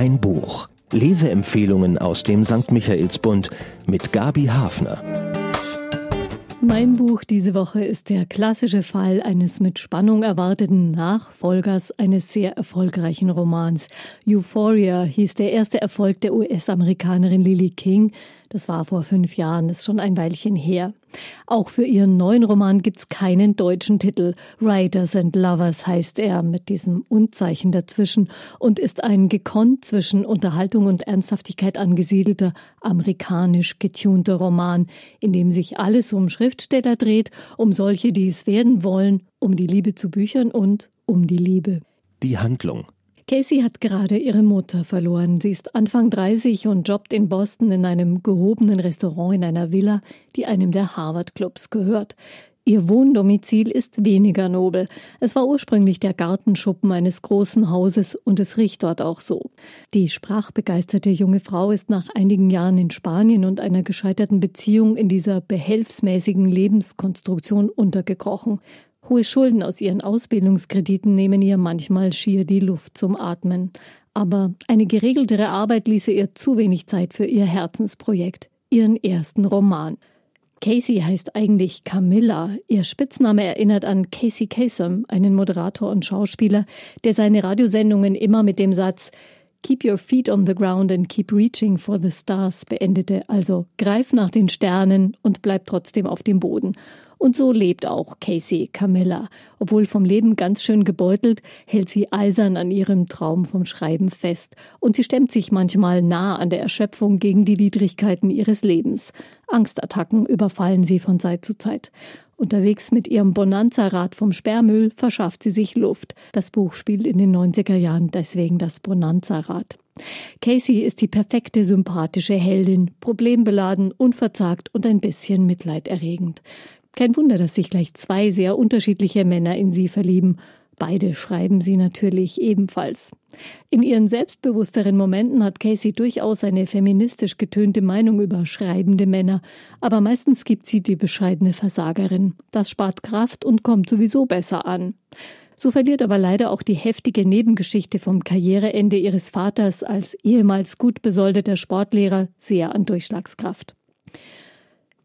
Ein Buch. Leseempfehlungen aus dem St. Michaelsbund mit Gabi Hafner. Mein Buch diese Woche ist der klassische Fall eines mit Spannung erwarteten Nachfolgers eines sehr erfolgreichen Romans. Euphoria hieß der erste Erfolg der US-Amerikanerin Lily King. Das war vor fünf Jahren, ist schon ein Weilchen her. Auch für ihren neuen Roman gibt's keinen deutschen Titel. Riders and Lovers heißt er mit diesem Unzeichen dazwischen und ist ein gekonnt zwischen Unterhaltung und Ernsthaftigkeit angesiedelter, amerikanisch getunter Roman, in dem sich alles um Schriftsteller dreht, um solche, die es werden wollen, um die Liebe zu Büchern und um die Liebe. Die Handlung. Casey hat gerade ihre Mutter verloren. Sie ist Anfang 30 und jobbt in Boston in einem gehobenen Restaurant in einer Villa, die einem der Harvard-Clubs gehört. Ihr Wohndomizil ist weniger nobel. Es war ursprünglich der Gartenschuppen eines großen Hauses und es riecht dort auch so. Die sprachbegeisterte junge Frau ist nach einigen Jahren in Spanien und einer gescheiterten Beziehung in dieser behelfsmäßigen Lebenskonstruktion untergekrochen. Hohe Schulden aus ihren Ausbildungskrediten nehmen ihr manchmal schier die Luft zum Atmen. Aber eine geregeltere Arbeit ließe ihr zu wenig Zeit für ihr Herzensprojekt, ihren ersten Roman. Casey heißt eigentlich Camilla. Ihr Spitzname erinnert an Casey Kasem, einen Moderator und Schauspieler, der seine Radiosendungen immer mit dem Satz Keep your feet on the ground and keep reaching for the stars beendete, also greif nach den Sternen und bleib trotzdem auf dem Boden. Und so lebt auch Casey Camilla. Obwohl vom Leben ganz schön gebeutelt, hält sie eisern an ihrem Traum vom Schreiben fest. Und sie stemmt sich manchmal nah an der Erschöpfung gegen die Widrigkeiten ihres Lebens. Angstattacken überfallen sie von Zeit zu Zeit. Unterwegs mit ihrem Bonanza-Rad vom Sperrmüll verschafft sie sich Luft. Das Buch spielt in den 90er Jahren deswegen das Bonanza-Rad. Casey ist die perfekte sympathische Heldin, problembeladen, unverzagt und ein bisschen mitleiderregend. Kein Wunder, dass sich gleich zwei sehr unterschiedliche Männer in sie verlieben. Beide schreiben sie natürlich ebenfalls. In ihren selbstbewussteren Momenten hat Casey durchaus eine feministisch getönte Meinung über schreibende Männer, aber meistens gibt sie die bescheidene Versagerin. Das spart Kraft und kommt sowieso besser an. So verliert aber leider auch die heftige Nebengeschichte vom Karriereende ihres Vaters als ehemals gut besoldeter Sportlehrer sehr an Durchschlagskraft.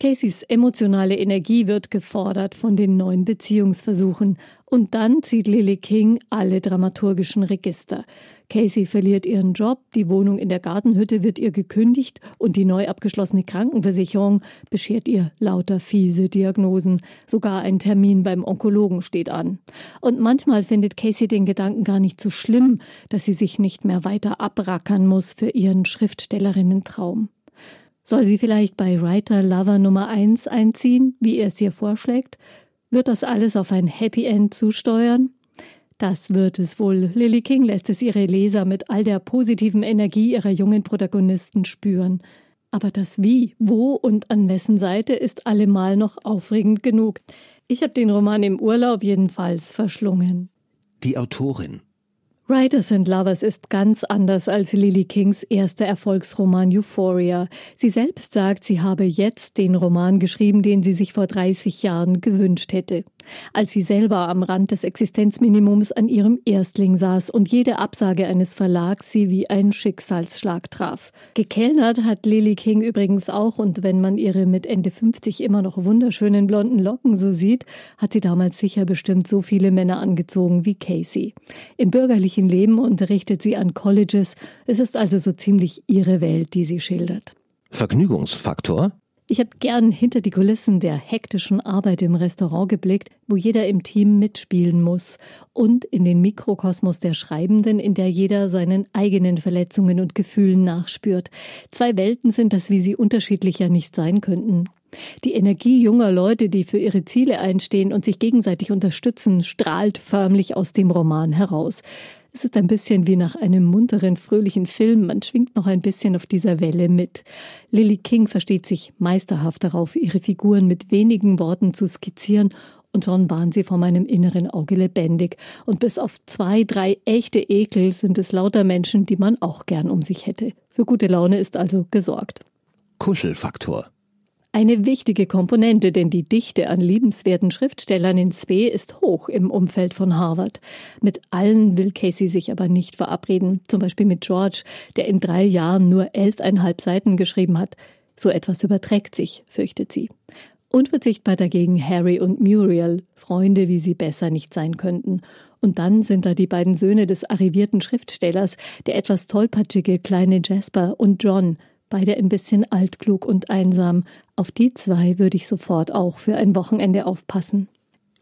Caseys emotionale Energie wird gefordert von den neuen Beziehungsversuchen. Und dann zieht Lily King alle dramaturgischen Register. Casey verliert ihren Job, die Wohnung in der Gartenhütte wird ihr gekündigt und die neu abgeschlossene Krankenversicherung beschert ihr lauter fiese Diagnosen. Sogar ein Termin beim Onkologen steht an. Und manchmal findet Casey den Gedanken gar nicht so schlimm, dass sie sich nicht mehr weiter abrackern muss für ihren Schriftstellerinnen-Traum. Soll sie vielleicht bei Writer Lover Nummer 1 einziehen, wie er es ihr vorschlägt? Wird das alles auf ein Happy End zusteuern? Das wird es wohl. Lily King lässt es ihre Leser mit all der positiven Energie ihrer jungen Protagonisten spüren. Aber das Wie, wo und an wessen Seite ist allemal noch aufregend genug. Ich habe den Roman im Urlaub jedenfalls verschlungen. Die Autorin Writers and Lovers ist ganz anders als Lily Kings erster Erfolgsroman Euphoria. Sie selbst sagt, sie habe jetzt den Roman geschrieben, den sie sich vor 30 Jahren gewünscht hätte als sie selber am Rand des Existenzminimums an ihrem Erstling saß und jede Absage eines Verlags sie wie ein Schicksalsschlag traf. Gekellnert hat Lily King übrigens auch und wenn man ihre mit Ende 50 immer noch wunderschönen blonden Locken so sieht, hat sie damals sicher bestimmt so viele Männer angezogen wie Casey. Im bürgerlichen Leben unterrichtet sie an Colleges. Es ist also so ziemlich ihre Welt, die sie schildert. Vergnügungsfaktor? Ich habe gern hinter die Kulissen der hektischen Arbeit im Restaurant geblickt, wo jeder im Team mitspielen muss, und in den Mikrokosmos der Schreibenden, in der jeder seinen eigenen Verletzungen und Gefühlen nachspürt. Zwei Welten sind das, wie sie unterschiedlicher nicht sein könnten. Die Energie junger Leute, die für ihre Ziele einstehen und sich gegenseitig unterstützen, strahlt förmlich aus dem Roman heraus. Es ist ein bisschen wie nach einem munteren, fröhlichen Film. Man schwingt noch ein bisschen auf dieser Welle mit. Lily King versteht sich meisterhaft darauf, ihre Figuren mit wenigen Worten zu skizzieren und schon waren sie vor meinem inneren Auge lebendig. Und bis auf zwei, drei echte Ekel sind es lauter Menschen, die man auch gern um sich hätte. Für gute Laune ist also gesorgt. Kuschelfaktor. Eine wichtige Komponente, denn die Dichte an liebenswerten Schriftstellern in Spee ist hoch im Umfeld von Harvard. Mit allen will Casey sich aber nicht verabreden, zum Beispiel mit George, der in drei Jahren nur elfeinhalb Seiten geschrieben hat. So etwas überträgt sich, fürchtet sie. Unverzichtbar dagegen Harry und Muriel, Freunde, wie sie besser nicht sein könnten. Und dann sind da die beiden Söhne des arrivierten Schriftstellers, der etwas tollpatschige kleine Jasper und John, beide ein bisschen altklug und einsam. Auf die zwei würde ich sofort auch für ein Wochenende aufpassen.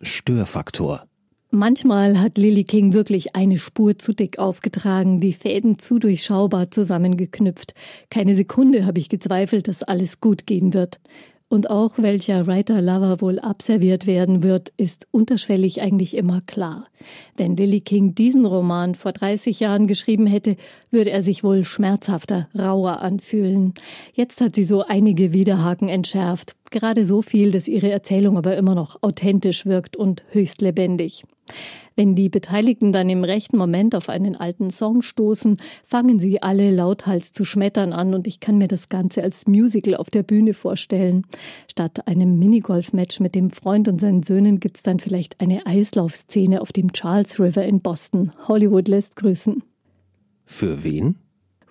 Störfaktor. Manchmal hat Lily King wirklich eine Spur zu dick aufgetragen, die Fäden zu durchschaubar zusammengeknüpft. Keine Sekunde habe ich gezweifelt, dass alles gut gehen wird. Und auch welcher Writer-Lover wohl abserviert werden wird, ist unterschwellig eigentlich immer klar. Wenn Lily King diesen Roman vor 30 Jahren geschrieben hätte, würde er sich wohl schmerzhafter, rauer anfühlen. Jetzt hat sie so einige Widerhaken entschärft, gerade so viel, dass ihre Erzählung aber immer noch authentisch wirkt und höchst lebendig. Wenn die Beteiligten dann im rechten Moment auf einen alten Song stoßen, fangen sie alle lauthals zu schmettern an und ich kann mir das Ganze als Musical auf der Bühne vorstellen. Statt einem Minigolf-Match mit dem Freund und seinen Söhnen gibt's dann vielleicht eine Eislaufszene auf dem Charles River in Boston. Hollywood lässt grüßen. Für wen?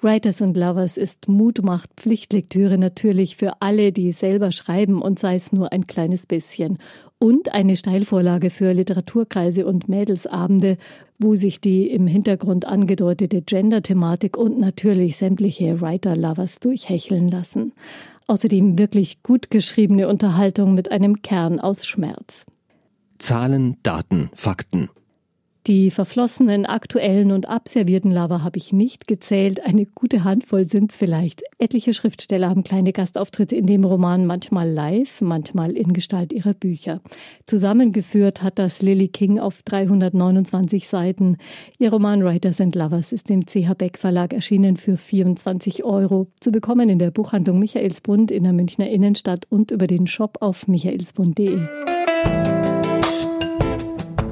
Writers and Lovers ist Mutmacht Pflichtlektüre natürlich für alle, die selber schreiben und sei es nur ein kleines bisschen. Und eine Steilvorlage für Literaturkreise und Mädelsabende, wo sich die im Hintergrund angedeutete Gender-Thematik und natürlich sämtliche Writer-Lovers durchhecheln lassen. Außerdem wirklich gut geschriebene Unterhaltung mit einem Kern aus Schmerz. Zahlen, Daten, Fakten. Die verflossenen, aktuellen und abservierten Lava habe ich nicht gezählt. Eine gute Handvoll sind es vielleicht. Etliche Schriftsteller haben kleine Gastauftritte in dem Roman, manchmal live, manchmal in Gestalt ihrer Bücher. Zusammengeführt hat das Lily King auf 329 Seiten. Ihr Roman Writers and Lovers ist im CH Beck Verlag erschienen für 24 Euro. Zu bekommen in der Buchhandlung Michaelsbund in der Münchner Innenstadt und über den Shop auf michaelsbund.de.